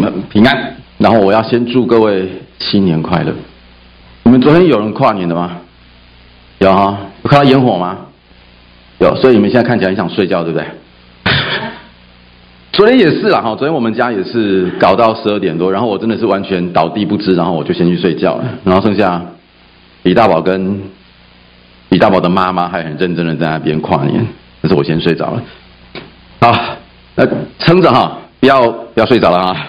们平安。然后我要先祝各位新年快乐。你们昨天有人跨年的吗？有哈？有看到烟火吗？有。所以你们现在看起来很想睡觉，对不对？昨天也是啦哈。昨天我们家也是搞到十二点多，然后我真的是完全倒地不支，然后我就先去睡觉了。然后剩下李大宝跟李大宝的妈妈还很认真的在那边跨年，但是我先睡着了。好，那撑着哈，不要不要睡着了啊。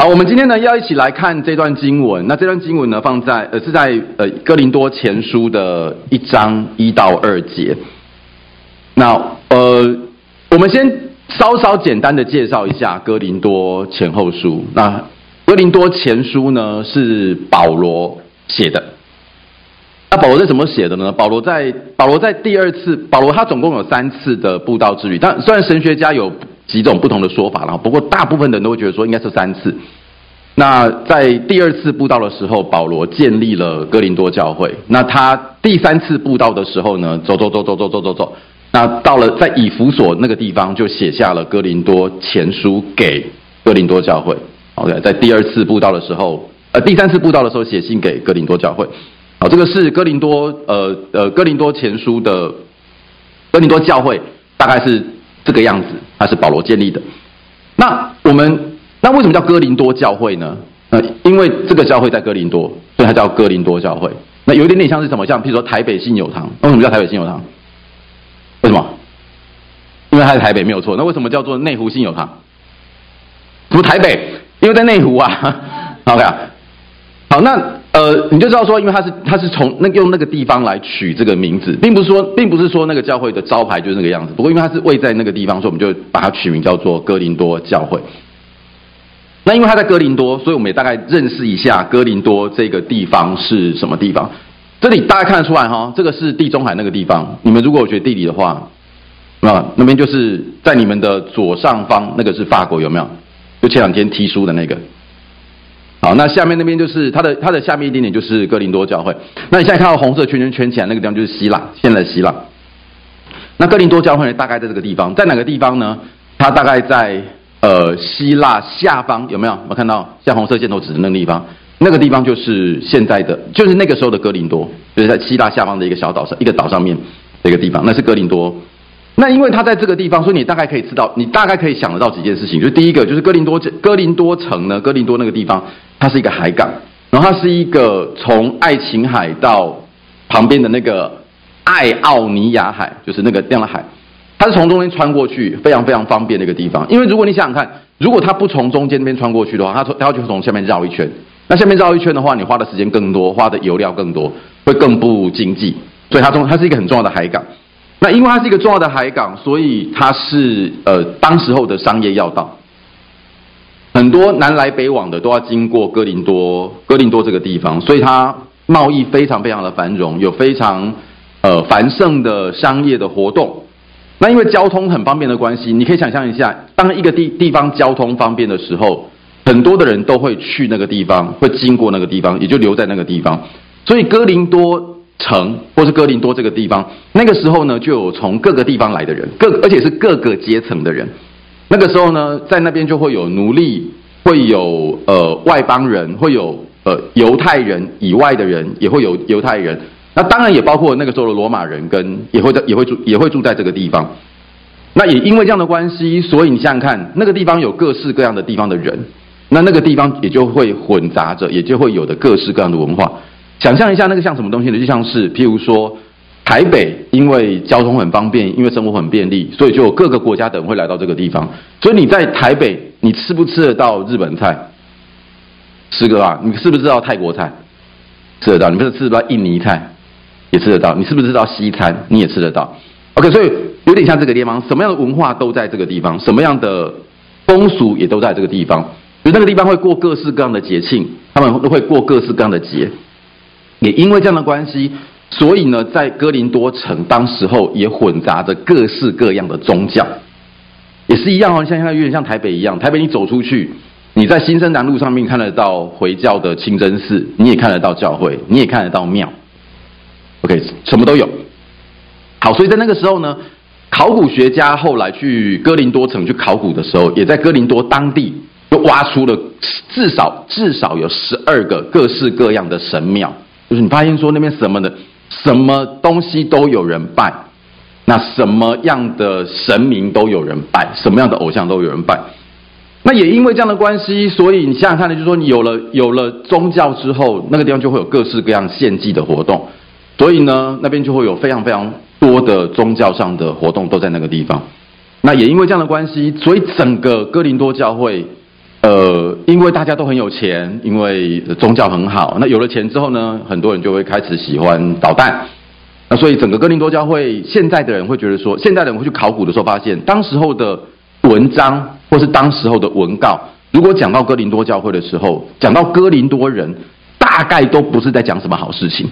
好，我们今天呢要一起来看这段经文。那这段经文呢放在呃是在呃哥林多前书的一章一到二节。那呃，我们先稍稍简单的介绍一下哥林多前后书。那哥林多前书呢是保罗写的。那保罗是怎么写的呢？保罗在保罗在第二次，保罗他总共有三次的布道之旅。但虽然神学家有。几种不同的说法，然后不过大部分人都会觉得说应该是三次。那在第二次布道的时候，保罗建立了哥林多教会。那他第三次布道的时候呢，走走走走走走走走，那到了在以弗所那个地方，就写下了哥林多前书给哥林多教会。OK，在第二次布道的时候，呃，第三次布道的时候写信给哥林多教会。好，这个是哥林多呃呃哥林多前书的哥林多教会，大概是。这个样子，它是保罗建立的。那我们那为什么叫哥林多教会呢？呃，因为这个教会在哥林多，所以它叫哥林多教会。那有一点点像是什么？像譬如说台北信友堂，为什么叫台北信友堂？为什么？因为它在台北没有错。那为什么叫做内湖信友堂？什么台北？因为在内湖啊。OK 啊。好，那。呃，你就知道说，因为他是他是从那用那个地方来取这个名字，并不是说并不是说那个教会的招牌就是那个样子。不过因为它是位在那个地方，所以我们就把它取名叫做哥林多教会。那因为他在哥林多，所以我们也大概认识一下哥林多这个地方是什么地方。这里大家看得出来哈，这个是地中海那个地方。你们如果学地理的话，啊，那边就是在你们的左上方，那个是法国有没有？就前两天踢书的那个。好，那下面那边就是它的它的下面一点点就是哥林多教会。那你现在看到红色圈圈圈起来那个地方就是希腊，现在希腊。那哥林多教会呢，大概在这个地方，在哪个地方呢？它大概在呃希腊下方，有没有？有没有看到像红色箭头指的那个地方？那个地方就是现在的，就是那个时候的哥林多，就是在希腊下方的一个小岛上，一个岛上面的一个地方，那是哥林多。那因为它在这个地方，所以你大概可以知道，你大概可以想得到几件事情。就第一个，就是哥林多哥林多城呢，哥林多那个地方。它是一个海港，然后它是一个从爱琴海到旁边的那个爱奥尼亚海，就是那个这样的海，它是从中间穿过去，非常非常方便的一个地方。因为如果你想想看，如果它不从中间那边穿过去的话，它从它就从下面绕一圈，那下面绕一圈的话，你花的时间更多，花的油料更多，会更不经济。所以它中它是一个很重要的海港。那因为它是一个重要的海港，所以它是呃当时候的商业要道。很多南来北往的都要经过哥林多，哥林多这个地方，所以它贸易非常非常的繁荣，有非常呃繁盛的商业的活动。那因为交通很方便的关系，你可以想象一下，当一个地地方交通方便的时候，很多的人都会去那个地方，会经过那个地方，也就留在那个地方。所以哥林多城或是哥林多这个地方，那个时候呢，就有从各个地方来的人，各而且是各个阶层的人。那个时候呢，在那边就会有奴隶，会有呃外邦人，会有呃犹太人以外的人，也会有犹太人。那当然也包括那个时候的罗马人，跟也会在也会住也会住在这个地方。那也因为这样的关系，所以你想想看，那个地方有各式各样的地方的人，那那个地方也就会混杂着，也就会有的各式各样的文化。想象一下，那个像什么东西呢？就像是譬如说。台北因为交通很方便，因为生活很便利，所以就有各个国家的人会来到这个地方。所以你在台北，你吃不吃得到日本菜？吃个啊，你是不是知道泰国菜？吃得到。你不是吃不到印尼菜？也吃得到。你是不是知道西餐？你也吃得到。OK，所以有点像这个地方，什么样的文化都在这个地方，什么样的风俗也都在这个地方。就那个地方会过各式各样的节庆，他们都会过各式各样的节。也因为这样的关系。所以呢，在哥林多城，当时候也混杂着各式各样的宗教，也是一样哦。像现在有点像台北一样，台北你走出去，你在新生南路上面看得到回教的清真寺，你也看得到教会，你也看得到庙。OK，什么都有。好，所以在那个时候呢，考古学家后来去哥林多城去考古的时候，也在哥林多当地就挖出了至少至少有十二个各式各样的神庙，就是你发现说那边什么的什么东西都有人拜，那什么样的神明都有人拜，什么样的偶像都有人拜。那也因为这样的关系，所以你想想看呢，就是说你有了有了宗教之后，那个地方就会有各式各样献祭的活动，所以呢，那边就会有非常非常多的宗教上的活动都在那个地方。那也因为这样的关系，所以整个哥林多教会，呃，因为大家都很有钱，因为宗教很好，那有了钱之后呢，很多人就会开始喜欢捣蛋。那所以整个哥林多教会，现在的人会觉得说，现在的人会去考古的时候发现，当时候的文章或是当时候的文告，如果讲到哥林多教会的时候，讲到哥林多人，大概都不是在讲什么好事情。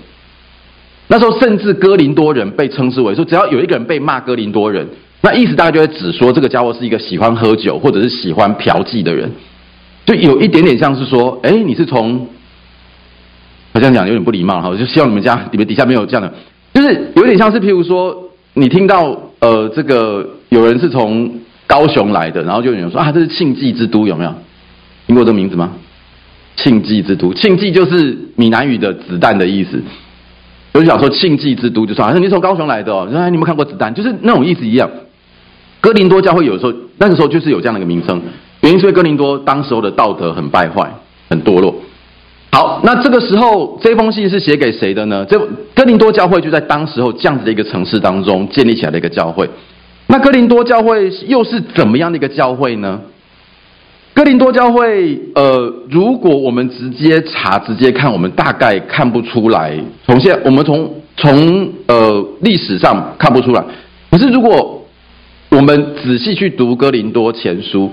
那时候甚至哥林多人被称之为说，只要有一个人被骂哥林多人。那意思大概就会指说，这个家伙是一个喜欢喝酒或者是喜欢嫖妓的人，就有一点点像是说，哎，你是从，我这样讲有点不礼貌哈，我就希望你们家你们底下没有这样的，就是有点像是譬如说，你听到呃这个有人是从高雄来的，然后就有人说啊，这是庆忌之都，有没有听过这名字吗？庆忌之都，庆忌就是闽南语的子弹的意思。有人想说庆忌之都就算，你是从高雄来的哦，哎，你有没有看过子弹？就是那种意思一样。哥林多教会有时候那个时候就是有这样的一个名称，原因是哥林多当时候的道德很败坏、很堕落。好，那这个时候这封信是写给谁的呢？这哥林多教会就在当时候这样子的一个城市当中建立起来的一个教会。那哥林多教会又是怎么样的一个教会呢？哥林多教会，呃，如果我们直接查、直接看，我们大概看不出来。从现我们从从呃历史上看不出来，可是如果我们仔细去读哥林多前书，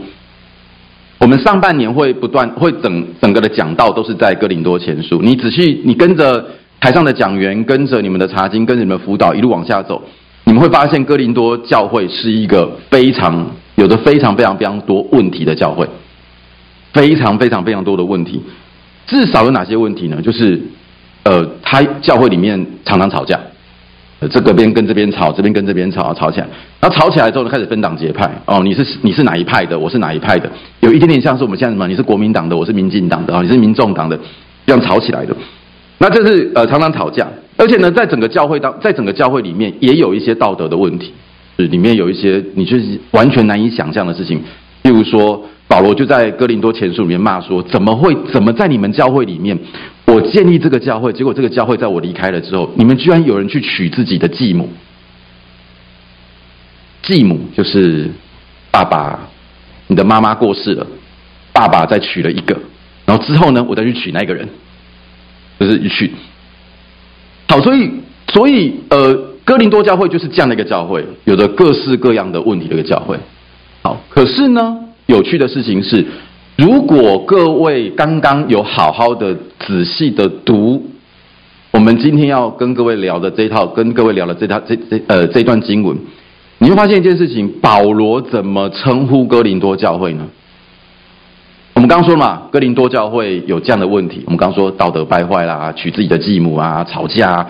我们上半年会不断会整整个的讲道都是在哥林多前书。你仔细你跟着台上的讲员，跟着你们的查经，跟着你们辅导一路往下走，你们会发现哥林多教会是一个非常有着非常非常非常多问题的教会，非常非常非常多的问题。至少有哪些问题呢？就是呃，他教会里面常常吵架。这个边跟这边吵，这边跟这边吵，吵起来，然后吵起来之后呢，开始分党结派。哦，你是你是哪一派的？我是哪一派的？有一点点像是我们现在什么？你是国民党的，我是民进党的啊，你是民众党的，这样吵起来的。那这是呃常常吵架，而且呢，在整个教会当，在整个教会里面也有一些道德的问题，里面有一些你就是完全难以想象的事情。例如说，保罗就在哥林多前书里面骂说：怎么会？怎么在你们教会里面？我建立这个教会，结果这个教会在我离开了之后，你们居然有人去娶自己的继母。继母就是爸爸，你的妈妈过世了，爸爸再娶了一个，然后之后呢，我再去娶那个人，就是一娶。好，所以所以呃，哥林多教会就是这样的一个教会，有着各式各样的问题的一个教会。好，可是呢，有趣的事情是。如果各位刚刚有好好的仔细的读，我们今天要跟各位聊的这套，跟各位聊的这套这这呃这段经文，你会发现一件事情：保罗怎么称呼哥林多教会呢？我们刚刚说嘛，哥林多教会有这样的问题。我们刚刚说道德败坏啦，娶自己的继母啊，吵架啊，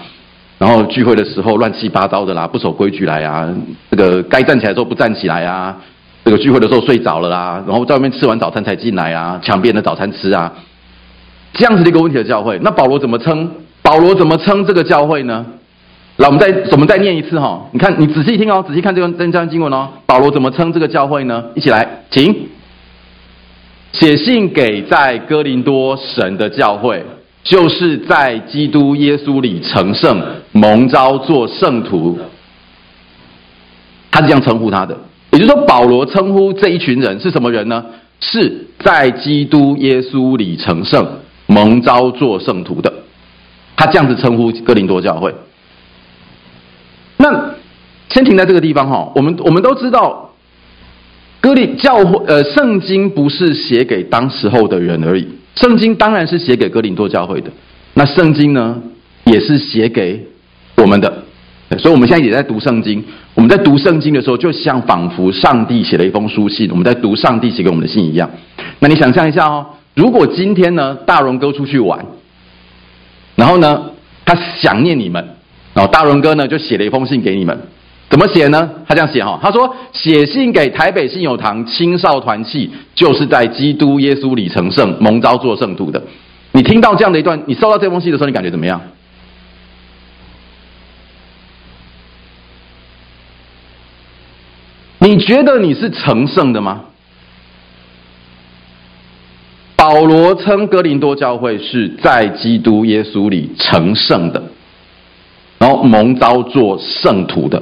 然后聚会的时候乱七八糟的啦，不守规矩来啊，这个该站起来的时候不站起来啊。这个聚会的时候睡着了啦，然后在外面吃完早餐才进来啊，抢别人的早餐吃啊，这样子的一个问题的教会，那保罗怎么称？保罗怎么称这个教会呢？来，我们再我们再念一次哈，你看你仔细听哦，仔细看这段这段经文哦，保罗怎么称这个教会呢？一起来，请写信给在哥林多神的教会，就是在基督耶稣里成圣、蒙召做圣徒，他是这样称呼他的。也就是说，保罗称呼这一群人是什么人呢？是在基督耶稣里成圣、蒙召做圣徒的。他这样子称呼哥林多教会。那先停在这个地方哈，我们我们都知道，哥林教会呃，圣经不是写给当时候的人而已，圣经当然是写给哥林多教会的。那圣经呢，也是写给我们的。所以，我们现在也在读圣经。我们在读圣经的时候，就像仿佛上帝写了一封书信，我们在读上帝写给我们的信一样。那你想象一下哦，如果今天呢，大荣哥出去玩，然后呢，他想念你们，然后大荣哥呢就写了一封信给你们，怎么写呢？他这样写哈，他说写信给台北信友堂青少团契，就是在基督耶稣里成圣，蒙召做圣徒的。你听到这样的一段，你收到这封信的时候，你感觉怎么样？觉得你是成圣的吗？保罗称哥林多教会是在基督耶稣里成圣的，然后蒙召做圣徒的。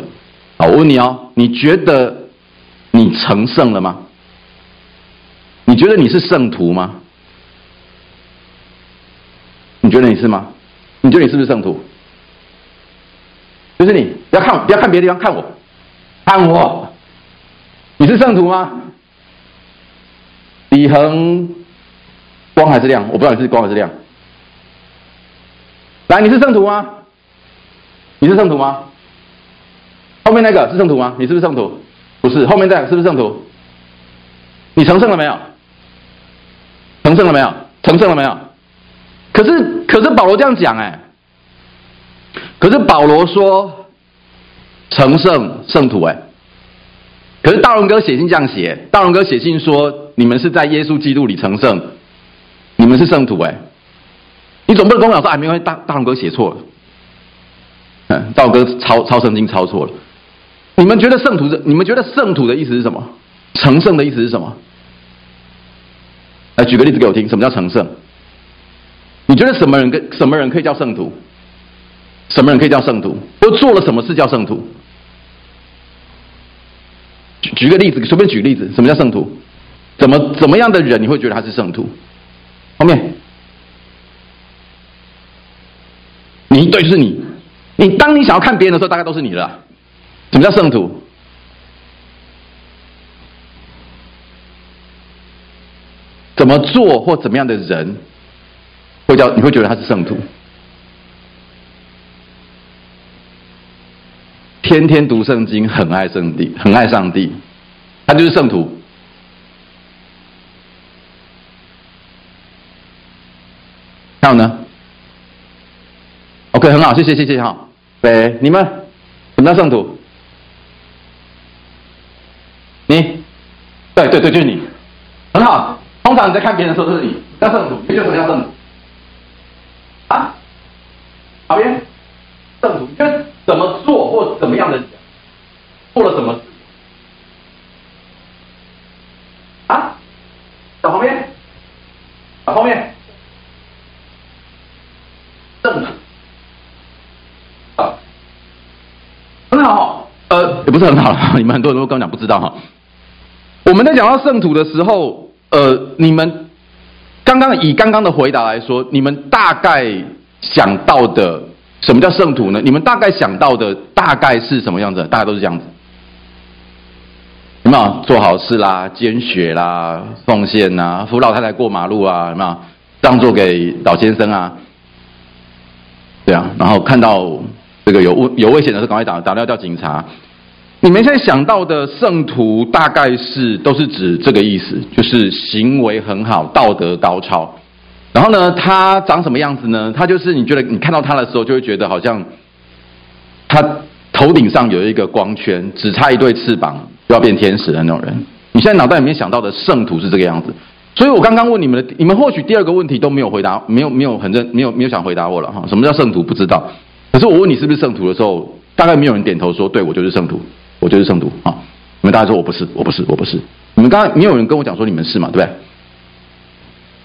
好，我问你哦，你觉得你成圣了吗？你觉得你是圣徒吗？你觉得你是吗？你觉得你是不是圣徒？就是你，不要看，不要看别的地方，看我，看我。你是圣徒吗？李恒，光还是亮？我不知道你是光还是亮。来，你是圣徒吗？你是圣徒吗？后面那个是圣徒吗？你是不是圣徒？不是。后面那个是不是圣徒？你成圣了没有？成圣了没有？成圣了没有？可是，可是保罗这样讲哎。可是保罗说成圣圣徒哎。可是大荣哥写信这样写，大荣哥写信说：“你们是在耶稣基督里成圣，你们是圣徒。”哎，你总不能跟我讲说：“哎，没关系，大大荣哥写错了。”嗯，大荣哥抄抄圣经抄错了。你们觉得圣徒是？你们觉得圣徒的意思是什么？成圣的意思是什么？来举个例子给我听，什么叫成圣？你觉得什么人跟什么人可以叫圣徒？什么人可以叫圣徒？都做了什么事叫圣徒？举举个例子，随便举例子，什么叫圣徒？怎么怎么样的人你会觉得他是圣徒？后面，你对，是你。你当你想要看别人的时候，大概都是你了。什么叫圣徒？怎么做或怎么样的人会叫你会觉得他是圣徒？天天读圣经，很爱圣地，很爱上帝，他就是圣徒。还有呢？OK，很好，谢谢，谢谢哈。对，你们什么叫圣徒？你，对对对，就是你，很好。通常你在看别人的时候，都是你叫圣徒，你觉得什么叫圣徒？啊？好边，圣徒，你觉得怎么做或怎么样的人做了什么？啊？在后面，在后面，圣徒。啊，很好，呃，也不是很好，你们很多人都跟我讲不知道哈。我们在讲到圣徒的时候，呃，你们刚刚以刚刚的回答来说，你们大概想到的。什么叫圣徒呢？你们大概想到的大概是什么样子？大概都是这样子，有没有做好事啦、捐血啦、奉献呐、扶老太太过马路啊？有没有让座给老先生啊？对啊，然后看到这个有危有危险的时候，赶快打打电话叫警察。你们现在想到的圣徒，大概是都是指这个意思，就是行为很好、道德高超。然后呢，他长什么样子呢？他就是你觉得你看到他的时候，就会觉得好像他头顶上有一个光圈，只差一对翅膀就要变天使的那种人。你现在脑袋里面想到的圣徒是这个样子。所以我刚刚问你们的，你们或许第二个问题都没有回答，没有没有很认，没有没有想回答我了哈。什么叫圣徒？不知道。可是我问你是不是圣徒的时候，大概没有人点头说，对，我就是圣徒，我就是圣徒啊。你们大家说我不是，我不是，我不是。你们刚刚没有人跟我讲说你们是嘛？对不对？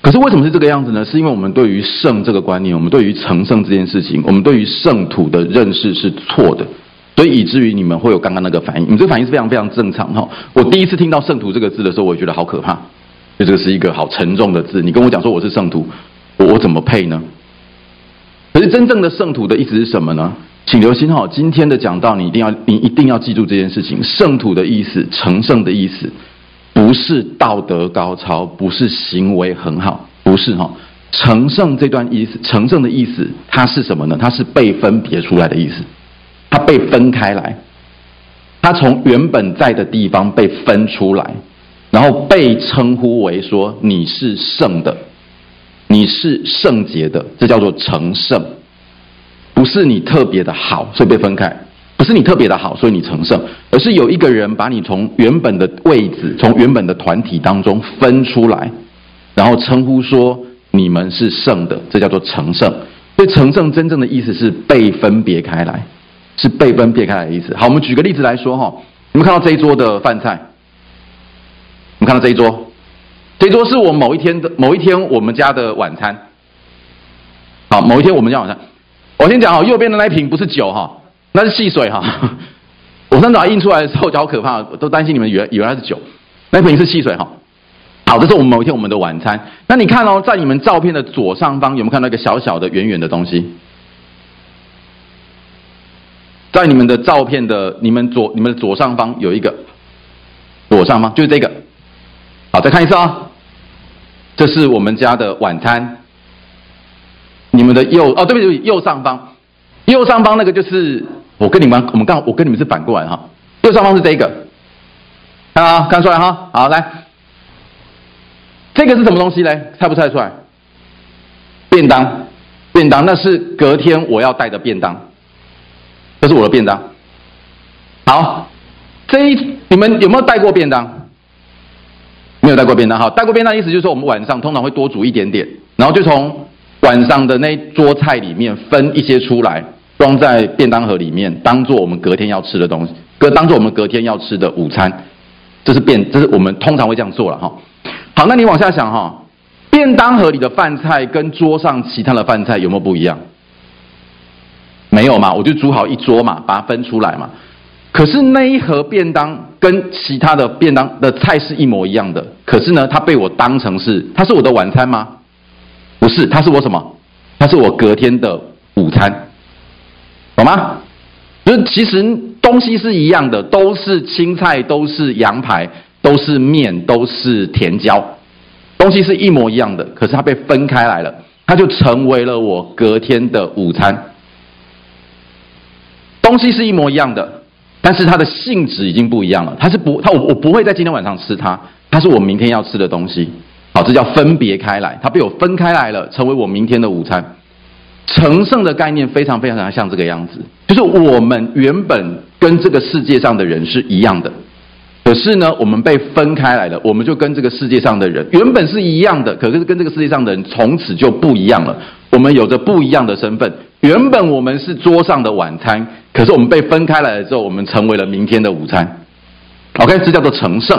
可是为什么是这个样子呢？是因为我们对于圣这个观念，我们对于成圣这件事情，我们对于圣徒的认识是错的，所以以至于你们会有刚刚那个反应。你这个反应是非常非常正常哈。我第一次听到圣徒这个字的时候，我也觉得好可怕，就这个是一个好沉重的字。你跟我讲说我是圣徒，我我怎么配呢？可是真正的圣徒的意思是什么呢？请留心哈，今天的讲道你一定要你一定要记住这件事情。圣徒的意思，成圣的意思。不是道德高超，不是行为很好，不是哈。成圣这段意思，成圣的意思，它是什么呢？它是被分别出来的意思，他被分开来，他从原本在的地方被分出来，然后被称呼为说你是圣的，你是圣洁的，这叫做成圣，不是你特别的好，所以被分开。不是你特别的好，所以你成圣，而是有一个人把你从原本的位置，从原本的团体当中分出来，然后称呼说你们是圣的，这叫做成圣。所以成圣真正的意思是被分别开来，是被分别开的意思。好，我们举个例子来说哈，你们看到这一桌的饭菜，你们看到这一桌，这一桌是我某一天的某一天我们家的晚餐。好，某一天我们家晚餐，我先讲哈，右边的那一瓶不是酒哈。那是汽水哈，我上次把它印出来的时候，好可怕，都担心你们以为以为它是酒，那瓶是汽水哈。好，这是我们某一天我们的晚餐。那你看哦，在你们照片的左上方有没有看到一个小小的圆圆的东西？在你们的照片的你们左你们的左上方有一个，左上方就是这个。好，再看一次啊、这是我们家的晚餐。你们的右哦，对不起，右上方。右上方那个就是我跟你们，我们刚我跟你们是反过来哈。右上方是这个，看啊，看出来哈。好，来，这个是什么东西嘞？猜不猜出来？便当，便当，那是隔天我要带的便当，这是我的便当。好，这一你们有没有带过便当？没有带过便当哈。带过便当意思就是说，我们晚上通常会多煮一点点，然后就从晚上的那一桌菜里面分一些出来。装在便当盒里面，当做我们隔天要吃的东西，隔当做我们隔天要吃的午餐，这是便，这是我们通常会这样做了哈。好，那你往下想哈，便当盒里的饭菜跟桌上其他的饭菜有没有不一样？没有嘛，我就煮好一桌嘛，把它分出来嘛。可是那一盒便当跟其他的便当的菜是一模一样的，可是呢，它被我当成是，它是我的晚餐吗？不是，它是我什么？它是我隔天的午餐。懂吗？就是其实东西是一样的，都是青菜，都是羊排，都是面，都是甜椒，东西是一模一样的。可是它被分开来了，它就成为了我隔天的午餐。东西是一模一样的，但是它的性质已经不一样了。它是不，它我我不会在今天晚上吃它，它是我明天要吃的东西。好，这叫分别开来，它被我分开来了，成为我明天的午餐。成圣的概念非常非常像这个样子，就是我们原本跟这个世界上的人是一样的，可是呢，我们被分开来了，我们就跟这个世界上的人原本是一样的，可是跟这个世界上的人从此就不一样了。我们有着不一样的身份，原本我们是桌上的晚餐，可是我们被分开来了之后，我们成为了明天的午餐。OK，这叫做成圣，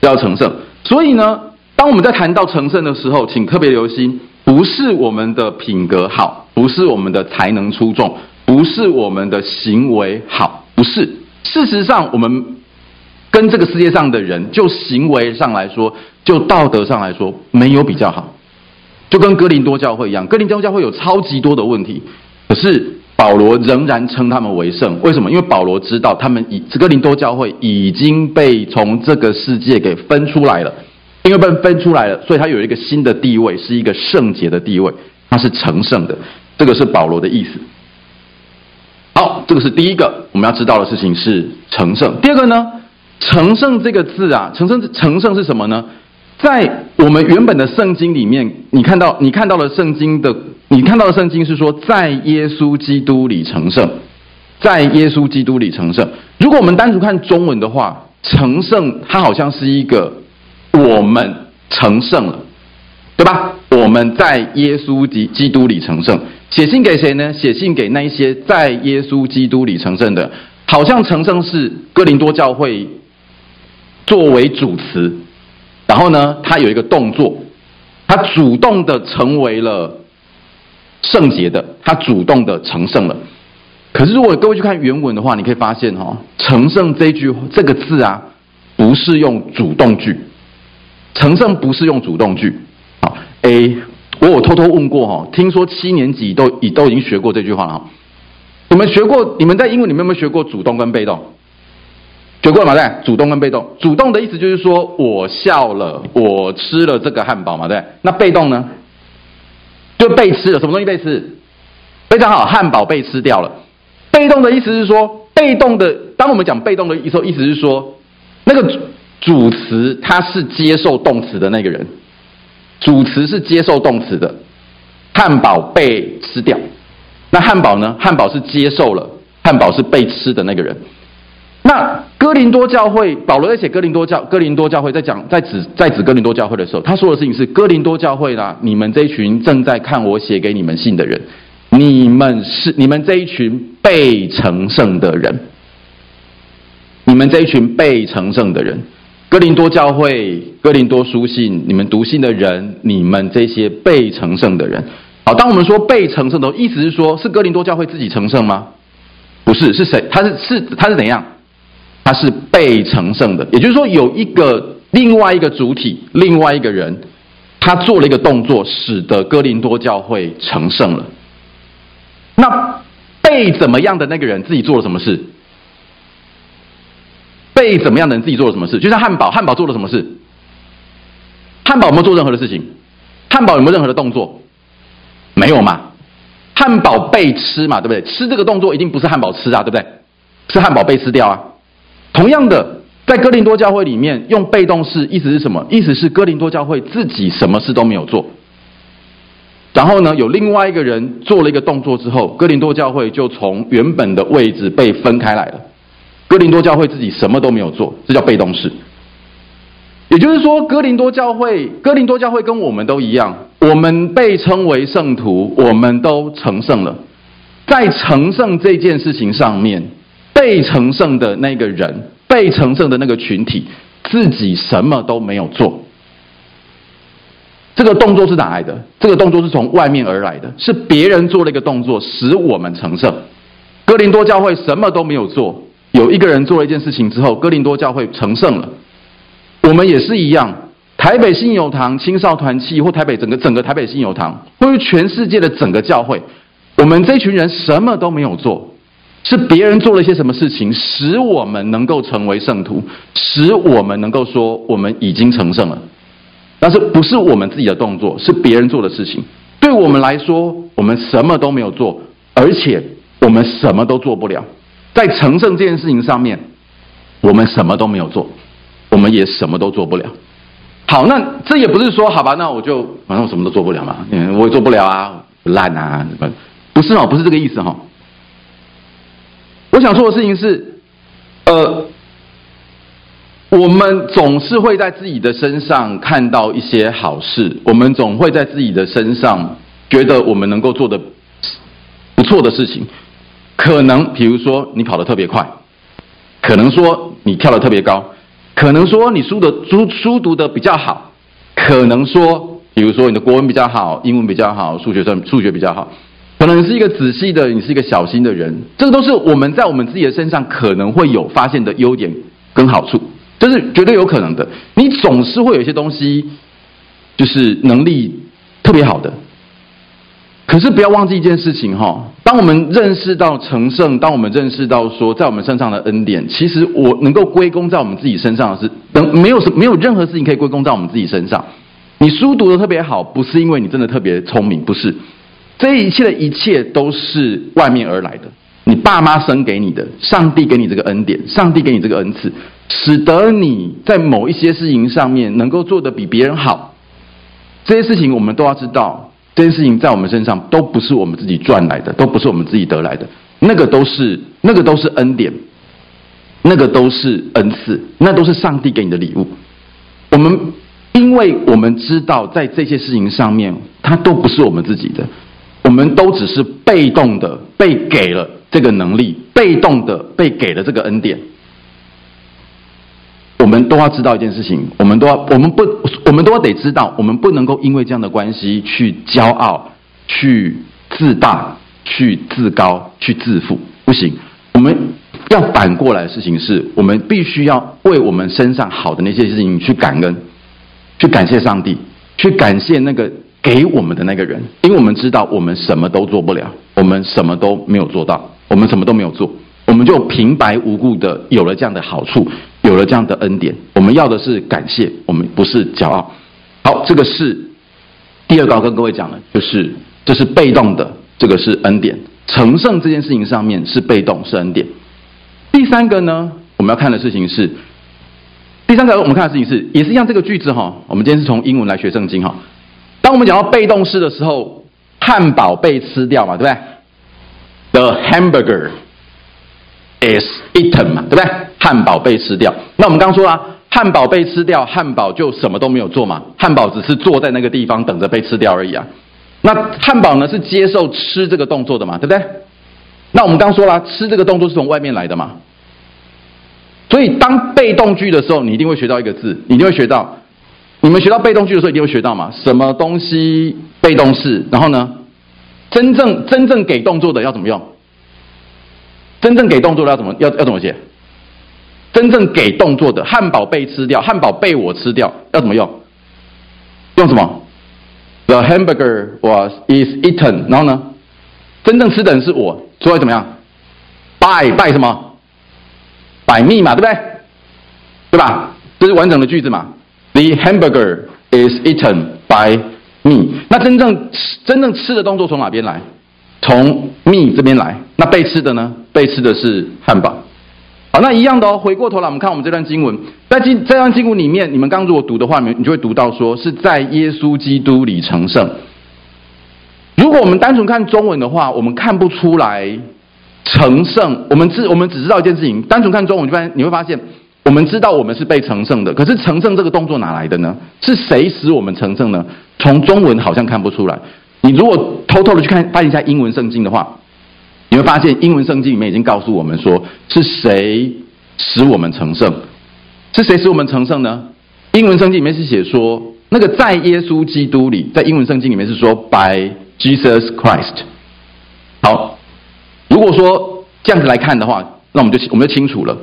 叫成圣。所以呢，当我们在谈到成圣的时候，请特别留心。不是我们的品格好，不是我们的才能出众，不是我们的行为好，不是。事实上，我们跟这个世界上的人，就行为上来说，就道德上来说，没有比较好。就跟哥林多教会一样，哥林多教会有超级多的问题，可是保罗仍然称他们为圣。为什么？因为保罗知道，他们已哥林多教会已经被从这个世界给分出来了。因为被分出来了，所以他有一个新的地位，是一个圣洁的地位，他是成圣的。这个是保罗的意思。好，这个是第一个我们要知道的事情是成圣。第二个呢，成圣这个字啊，成圣成圣是什么呢？在我们原本的圣经里面，你看到你看到了圣经的，你看到的圣经是说，在耶稣基督里成圣，在耶稣基督里成圣。如果我们单独看中文的话，成圣它好像是一个。我们成圣了，对吧？我们在耶稣基基督里成圣。写信给谁呢？写信给那一些在耶稣基督里成圣的。好像成圣是哥林多教会作为主词，然后呢，他有一个动作，他主动的成为了圣洁的，他主动的成圣了。可是如果各位去看原文的话，你可以发现哈，成圣这句这个字啊，不是用主动句。成圣不是用主动句，好，A，我有偷偷问过哈，听说七年级都已都已经学过这句话了哈。你们学过？你们在英文里面有没有学过主动跟被动？学过吗？对，主动跟被动。主动的意思就是说我笑了，我吃了这个汉堡嘛，对。那被动呢？就被吃了，什么东西被吃？非常好，汉堡被吃掉了。被动的意思是说，被动的。当我们讲被动的意思，意思是说那个。主词他是接受动词的那个人，主词是接受动词的，汉堡被吃掉，那汉堡呢？汉堡是接受了汉堡是被吃的那个人。那哥林多教会，保罗在写哥林多教哥林多教会，在讲在指在指哥林多教会的时候，他说的事情是：哥林多教会啦，你们这一群正在看我写给你们信的人，你们是你们这一群被成圣的人，你们这一群被成圣的人，哥林多教会、哥林多书信，你们读信的人，你们这些被成圣的人。好，当我们说被成圣的意思是说，是哥林多教会自己成圣吗？不是，是谁？他是是他是怎样？他是被成圣的，也就是说，有一个另外一个主体，另外一个人，他做了一个动作，使得哥林多教会成圣了。那被怎么样的那个人自己做了什么事？被怎么样的人自己做了什么事？就像汉堡，汉堡做了什么事？汉堡有没有做任何的事情？汉堡有没有任何的动作？没有嘛？汉堡被吃嘛，对不对？吃这个动作一定不是汉堡吃啊，对不对？是汉堡被吃掉啊。同样的，在哥林多教会里面，用被动式意思是什么？意思是哥林多教会自己什么事都没有做，然后呢，有另外一个人做了一个动作之后，哥林多教会就从原本的位置被分开来了。哥林多教会自己什么都没有做，这叫被动式。也就是说，哥林多教会，哥林多教会跟我们都一样，我们被称为圣徒，我们都成圣了。在成圣这件事情上面，被成圣的那个人，被成圣的那个群体，自己什么都没有做。这个动作是哪来的？这个动作是从外面而来的，是别人做了一个动作，使我们成圣。哥林多教会什么都没有做，有一个人做了一件事情之后，哥林多教会成圣了。我们也是一样，台北信友堂青少团契，或台北整个整个台北信友堂，或是全世界的整个教会，我们这群人什么都没有做，是别人做了一些什么事情，使我们能够成为圣徒，使我们能够说我们已经成圣了。但是不是我们自己的动作，是别人做的事情。对我们来说，我们什么都没有做，而且我们什么都做不了。在成圣这件事情上面，我们什么都没有做。我们也什么都做不了。好，那这也不是说好吧，那我就反正我什么都做不了嘛，嗯，我也做不了啊，烂啊，不是哦，不是这个意思哈、哦。我想说的事情是，呃，我们总是会在自己的身上看到一些好事，我们总会在自己的身上觉得我们能够做的不错的事情，可能比如说你跑得特别快，可能说你跳得特别高。可能说你书的书书读的比较好，可能说，比如说你的国文比较好，英文比较好，数学算数学比较好，可能是一个仔细的，你是一个小心的人，这个都是我们在我们自己的身上可能会有发现的优点跟好处，这是绝对有可能的。你总是会有一些东西，就是能力特别好的。可是不要忘记一件事情哈，当我们认识到成圣，当我们认识到说在我们身上的恩典，其实我能够归功在我们自己身上的是，能没有什没有任何事情可以归功在我们自己身上。你书读得特别好，不是因为你真的特别聪明，不是，这一切的一切都是外面而来的。你爸妈生给你的，上帝给你这个恩典，上帝给你这个恩赐，使得你在某一些事情上面能够做得比别人好。这些事情我们都要知道。这些事情在我们身上都不是我们自己赚来的，都不是我们自己得来的，那个都是那个都是恩典，那个都是恩赐，那都是上帝给你的礼物。我们因为我们知道在这些事情上面，它都不是我们自己的，我们都只是被动的被给了这个能力，被动的被给了这个恩典。我们都要知道一件事情，我们都要，我们不，我们都得知道，我们不能够因为这样的关系去骄傲、去自大、去自高、去自负，不行。我们要反过来的事情是，我们必须要为我们身上好的那些事情去感恩，去感谢上帝，去感谢那个给我们的那个人，因为我们知道我们什么都做不了，我们什么都没有做到，我们什么都没有做，我们就平白无故的有了这样的好处。有了这样的恩典，我们要的是感谢，我们不是骄傲。好，这个是第二个跟各位讲的，就是这是被动的，这个是恩典。成圣这件事情上面是被动，是恩典。第三个呢，我们要看的事情是，第三个我们看的事情是，也是一样，这个句子哈，我们今天是从英文来学圣经哈。当我们讲到被动式的时候，汉堡被吃掉嘛，对不对？The hamburger is eaten 嘛，对不对？汉堡被吃掉。那我们刚说了，汉堡被吃掉，汉堡就什么都没有做嘛，汉堡只是坐在那个地方等着被吃掉而已啊。那汉堡呢是接受吃这个动作的嘛，对不对？那我们刚说了，吃这个动作是从外面来的嘛。所以当被动句的时候，你一定会学到一个字，你一定会学到。你们学到被动句的时候，一定会学到嘛？什么东西被动式？然后呢？真正真正给动作的要怎么用？真正给动作的要怎么要要怎么写？真正给动作的汉堡被吃掉，汉堡被我吃掉，要怎么用？用什么？The hamburger was is eaten。然后呢？真正吃的人是我，所以怎么样？By by 什么？By me 嘛，对不对？对吧？这是完整的句子嘛？The hamburger is eaten by me。那真正真正吃的动作从哪边来？从 me 这边来。那被吃的呢？被吃的是汉堡。好，那一样的哦。回过头来，我们看我们这段经文，在经这段经文里面，你们刚如果读的话，你你就会读到说是在耶稣基督里成圣。如果我们单纯看中文的话，我们看不出来成圣。我们只我们只知道一件事情，单纯看中文，就发现你会发现，我们知道我们是被成圣的。可是成圣这个动作哪来的呢？是谁使我们成圣呢？从中文好像看不出来。你如果偷偷的去看翻一下英文圣经的话。你会发现，英文圣经里面已经告诉我们说，是谁使我们成圣？是谁使我们成圣呢？英文圣经里面是写说，那个在耶稣基督里，在英文圣经里面是说 by Jesus Christ。好，如果说这样子来看的话，那我们就我们就清楚了，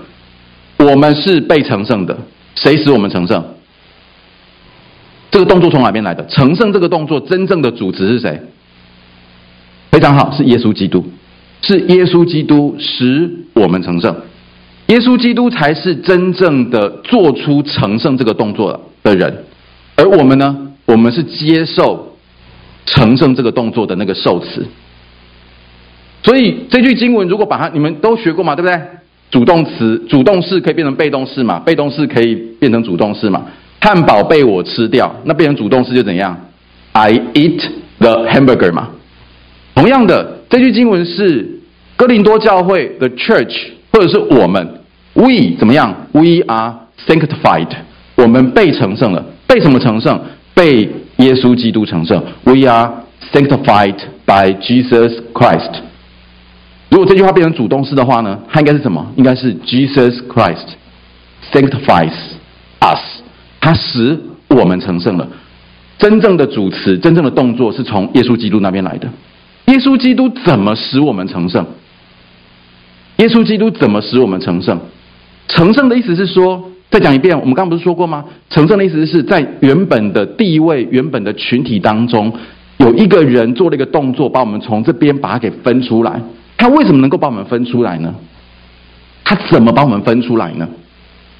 我们是被成圣的，谁使我们成圣？这个动作从哪边来的？成圣这个动作真正的主词是谁？非常好，是耶稣基督。是耶稣基督使我们成圣，耶稣基督才是真正的做出成圣这个动作的人，而我们呢？我们是接受成圣这个动作的那个受词。所以这句经文如果把它，你们都学过嘛？对不对？主动词、主动式可以变成被动式嘛？被动式可以变成主动式嘛？汉堡被我吃掉，那变成主动式就怎样？I eat the hamburger 嘛。同样的。这句经文是哥林多教会的 church，或者是我们，we 怎么样？We are sanctified，我们被成圣了。被什么成圣？被耶稣基督成圣。We are sanctified by Jesus Christ。如果这句话变成主动式的话呢？它应该是什么？应该是 Jesus Christ sanctifies us，他使我们成圣了。真正的主词，真正的动作是从耶稣基督那边来的。耶稣基督怎么使我们成圣？耶稣基督怎么使我们成圣？成圣的意思是说，再讲一遍，我们刚刚不是说过吗？成圣的意思是在原本的地位、原本的群体当中，有一个人做了一个动作，把我们从这边把它给分出来。他为什么能够把我们分出来呢？他怎么把我们分出来呢？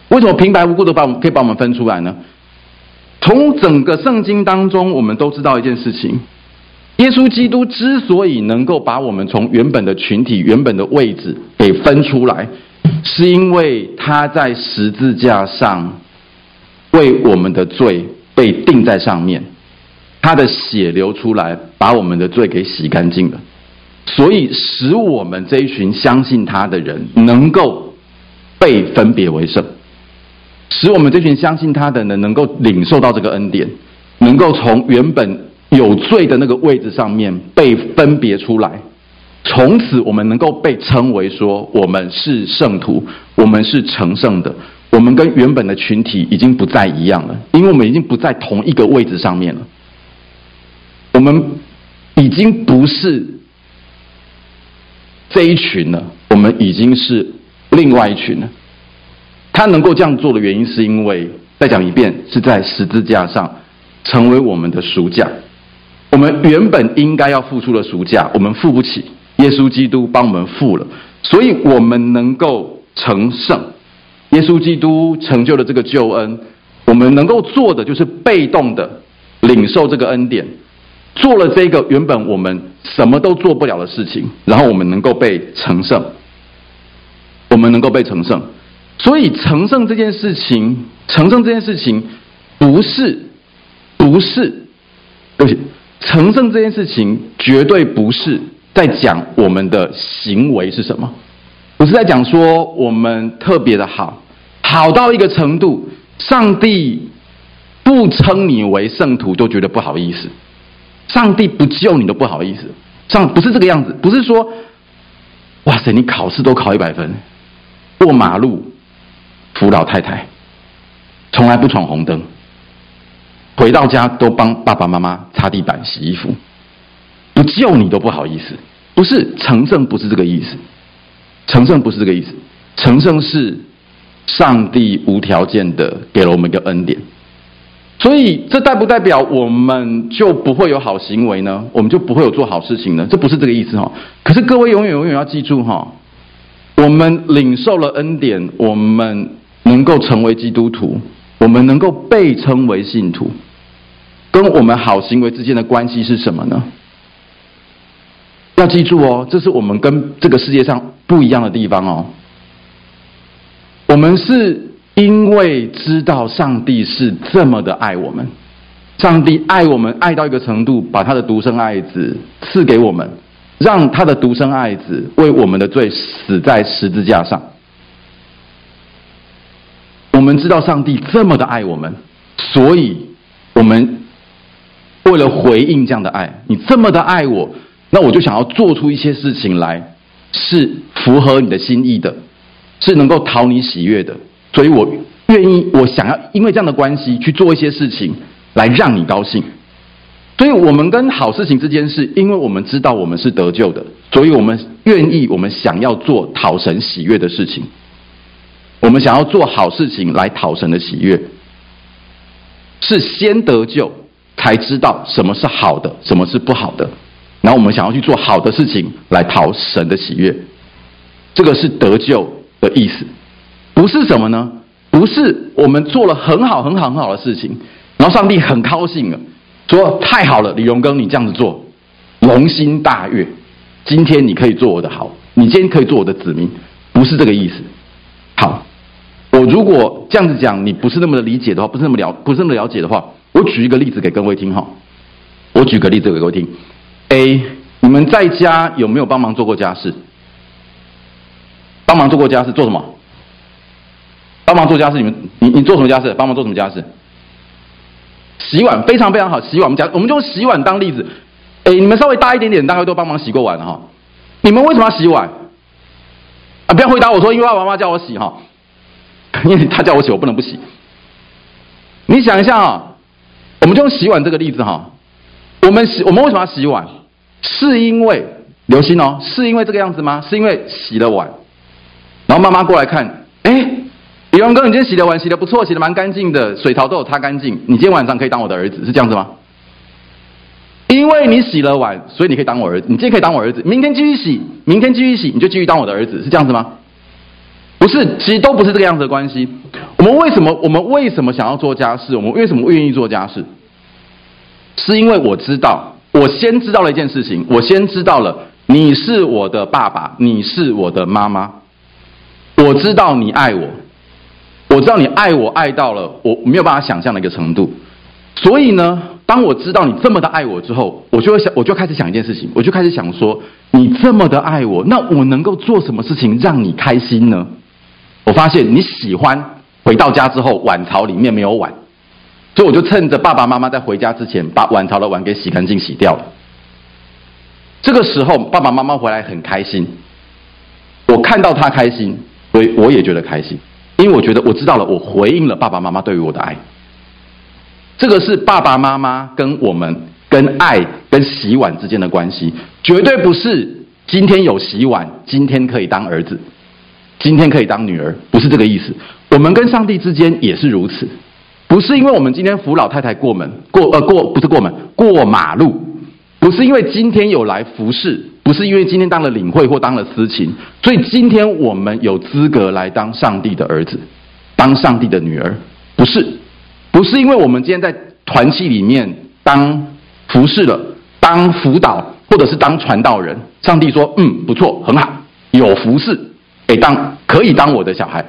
为什么平白无故的把我们可以把我们分出来呢？从整个圣经当中，我们都知道一件事情。耶稣基督之所以能够把我们从原本的群体、原本的位置给分出来，是因为他在十字架上为我们的罪被钉在上面，他的血流出来，把我们的罪给洗干净了，所以使我们这一群相信他的人能够被分别为圣，使我们这群相信他的人能够领受到这个恩典，能够从原本。有罪的那个位置上面被分别出来，从此我们能够被称为说我们是圣徒，我们是成圣的，我们跟原本的群体已经不再一样了，因为我们已经不在同一个位置上面了，我们已经不是这一群呢，我们已经是另外一群了。他能够这样做的原因，是因为再讲一遍，是在十字架上成为我们的赎价。我们原本应该要付出的赎价，我们付不起，耶稣基督帮我们付了，所以我们能够成圣。耶稣基督成就了这个救恩，我们能够做的就是被动的领受这个恩典，做了这个原本我们什么都做不了的事情，然后我们能够被成圣，我们能够被成圣。所以成圣这件事情，成圣这件事情，不是，不是，对不起。成圣这件事情绝对不是在讲我们的行为是什么，不是在讲说我们特别的好，好到一个程度，上帝不称你为圣徒都觉得不好意思，上帝不救你都不好意思，上不是这个样子，不是说，哇塞，你考试都考一百分，过马路扶老太太，从来不闯红灯，回到家都帮爸爸妈妈擦地板、洗衣服，不救你都不好意思，不是成圣，不是这个意思，成圣不是这个意思，成圣是上帝无条件的给了我们一个恩典。所以，这代不代表我们就不会有好行为呢？我们就不会有做好事情呢？这不是这个意思哈。可是各位永远永远要记住哈，我们领受了恩典，我们能够成为基督徒，我们能够被称为信徒，跟我们好行为之间的关系是什么呢？要记住哦，这是我们跟这个世界上不一样的地方哦。我们是。因为知道上帝是这么的爱我们，上帝爱我们爱到一个程度，把他的独生爱子赐给我们，让他的独生爱子为我们的罪死在十字架上。我们知道上帝这么的爱我们，所以我们为了回应这样的爱，你这么的爱我，那我就想要做出一些事情来，是符合你的心意的，是能够讨你喜悦的。所以我愿意，我想要因为这样的关系去做一些事情，来让你高兴。所以，我们跟好事情之间，是因为我们知道我们是得救的，所以我们愿意，我们想要做讨神喜悦的事情。我们想要做好事情来讨神的喜悦，是先得救才知道什么是好的，什么是不好的。然后我们想要去做好的事情来讨神的喜悦，这个是得救的意思。不是什么呢？不是我们做了很好很好很好的事情，然后上帝很高兴了，说太好了，李荣根你这样子做，龙心大悦，今天你可以做我的好，你今天可以做我的子民，不是这个意思。好，我如果这样子讲，你不是那么的理解的话，不是那么了，不是那么了解的话，我举一个例子给各位听哈。我举个例子给各位听，A，你们在家有没有帮忙做过家事？帮忙做过家事做什么？帮忙做家事，你们你你做什么家事？帮忙做什么家事？洗碗非常非常好，洗碗我们家我们就用洗碗当例子。哎，你们稍微大一点点，大概都帮忙洗过碗了哈。你们为什么要洗碗？啊，不要回答我说，因为爸爸妈妈叫我洗哈，因为他叫我洗，我不能不洗。你想一下啊，我们就用洗碗这个例子哈。我们洗我们为什么要洗碗？是因为留心哦，是因为这个样子吗？是因为洗了碗，然后妈妈过来看，哎。李荣哥，你今天洗的碗洗的不错，洗的蛮干净的，水槽都有擦干净。你今天晚上可以当我的儿子，是这样子吗？因为你洗了碗，所以你可以当我儿子。你今天可以当我儿子，明天继续洗，明天继续洗，你就继续当我的儿子，是这样子吗？不是，其实都不是这个样子的关系。我们为什么？我们为什么想要做家事？我们为什么愿意做家事？是因为我知道，我先知道了一件事情，我先知道了你是我的爸爸，你是我的妈妈，我知道你爱我。我知道你爱我爱到了我没有办法想象的一个程度，所以呢，当我知道你这么的爱我之后，我就会想，我就开始想一件事情，我就开始想说，你这么的爱我，那我能够做什么事情让你开心呢？我发现你喜欢回到家之后碗槽里面没有碗，所以我就趁着爸爸妈妈在回家之前，把碗槽的碗给洗干净洗掉了。这个时候爸爸妈妈回来很开心，我看到他开心，所以我也觉得开心。因为我觉得我知道了，我回应了爸爸妈妈对于我的爱。这个是爸爸妈妈跟我们、跟爱、跟洗碗之间的关系，绝对不是今天有洗碗，今天可以当儿子，今天可以当女儿，不是这个意思。我们跟上帝之间也是如此，不是因为我们今天扶老太太过门过呃过不是过门过马路，不是因为今天有来服侍。不是因为今天当了领会或当了司琴，所以今天我们有资格来当上帝的儿子，当上帝的女儿。不是，不是因为我们今天在团契里面当服侍了，当辅导或者是当传道人，上帝说嗯不错很好，有服侍，哎当可以当我的小孩，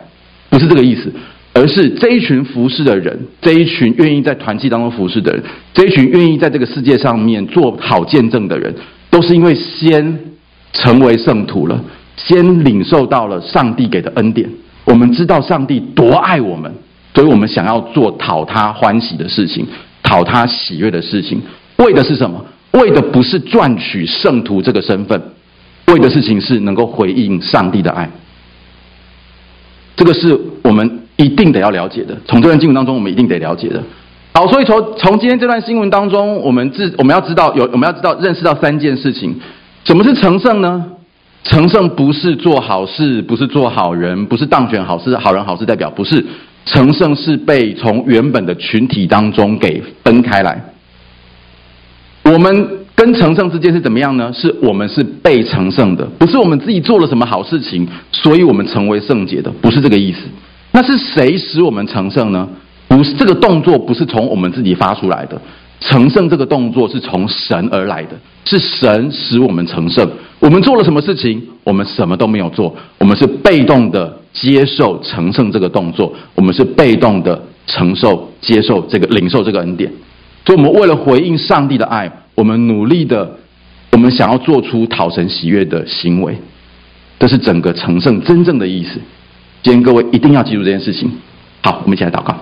不是这个意思，而是这一群服侍的人，这一群愿意在团契当中服侍的人，这一群愿意在这个世界上面做好见证的人。都是因为先成为圣徒了，先领受到了上帝给的恩典，我们知道上帝多爱我们，所以我们想要做讨他欢喜的事情，讨他喜悦的事情，为的是什么？为的不是赚取圣徒这个身份，为的事情是能够回应上帝的爱。这个是我们一定得要了解的，从这段经文当中，我们一定得了解的。好，所以从从今天这段新闻当中，我们自我们要知道有我们要知道认识到三件事情：什么是成圣呢？成圣不是做好事，不是做好人，不是当选好事好人好事代表，不是成圣是被从原本的群体当中给分开来。我们跟成圣之间是怎么样呢？是我们是被成圣的，不是我们自己做了什么好事情，所以我们成为圣洁的，不是这个意思。那是谁使我们成圣呢？不是这个动作，不是从我们自己发出来的。成圣这个动作是从神而来的，是神使我们成圣。我们做了什么事情？我们什么都没有做，我们是被动的接受成圣这个动作，我们是被动的承受、接受这个领受这个恩典。所以，我们为了回应上帝的爱，我们努力的，我们想要做出讨神喜悦的行为，这是整个成圣真正的意思。今天各位一定要记住这件事情。好，我们一起来祷告。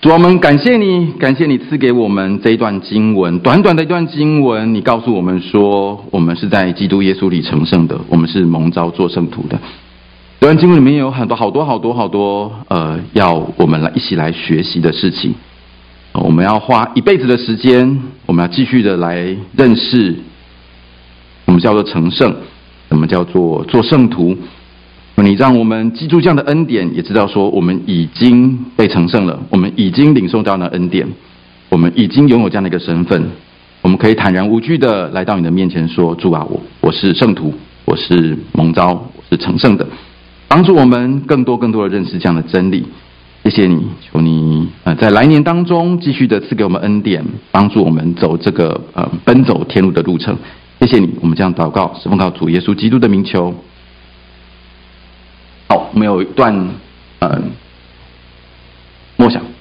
主，我们感谢你，感谢你赐给我们这一段经文，短短的一段经文，你告诉我们说，我们是在基督耶稣里成圣的，我们是蒙召做圣徒的。这段经文里面有很多好多好多好多呃，要我们来一起来学习的事情。我们要花一辈子的时间，我们要继续的来认识，我们叫做成圣，什么叫做做圣徒？你让我们记住这样的恩典，也知道说我们已经被成圣了，我们已经领受到了恩典，我们已经拥有这样的一个身份，我们可以坦然无惧的来到你的面前说：“主啊，我我是圣徒，我是蒙召，我是成圣的。”帮助我们更多更多的认识这样的真理。谢谢你，求你呃，在来年当中继续的赐给我们恩典，帮助我们走这个呃奔走天路的路程。谢谢你，我们这样祷告，是奉靠主耶稣基督的名求。好，我们有一段呃梦想。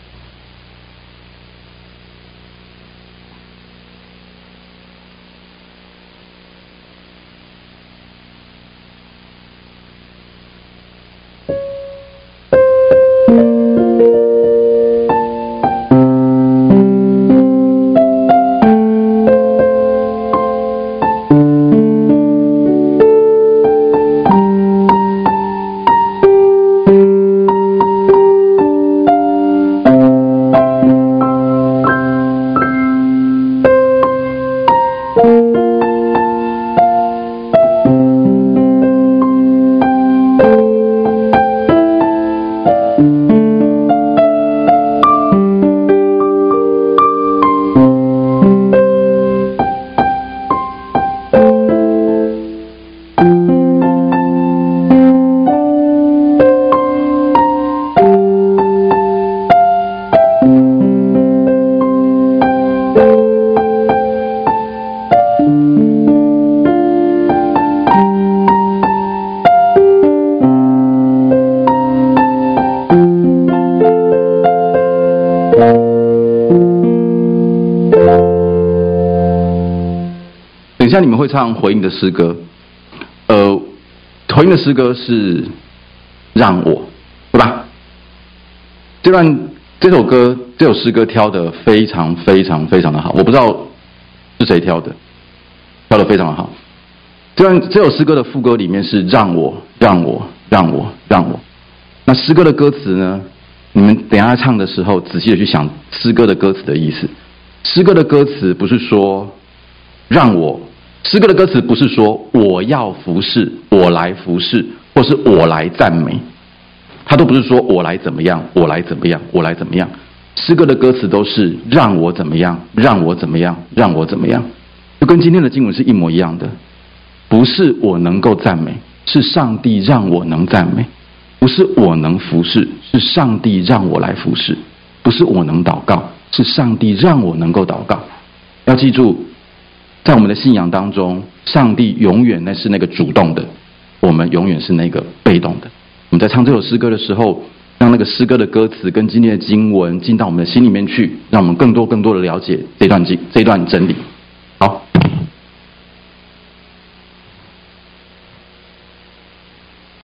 回应的诗歌，呃，回应的诗歌是让我，对吧？这段这首歌这首诗歌挑的非常非常非常的好，我不知道是谁挑的，挑的非常的好。这段这首诗歌的副歌里面是让我让我让我让我，那诗歌的歌词呢？你们等下唱的时候仔细的去想诗歌的歌词的意思。诗歌的歌词不是说让我。诗歌的歌词不是说我要服侍，我来服侍，或是我来赞美，他都不是说我来怎么样，我来怎么样，我来怎么样。诗歌的歌词都是让我怎么样，让我怎么样，让我怎么样，就跟今天的经文是一模一样的。不是我能够赞美，是上帝让我能赞美；不是我能服侍，是上帝让我来服侍；不是我能祷告，是上帝让我能够祷告。要记住。在我们的信仰当中，上帝永远那是那个主动的，我们永远是那个被动的。我们在唱这首诗歌的时候，让那个诗歌的歌词跟今天的经文进到我们的心里面去，让我们更多更多的了解这段经这段真理。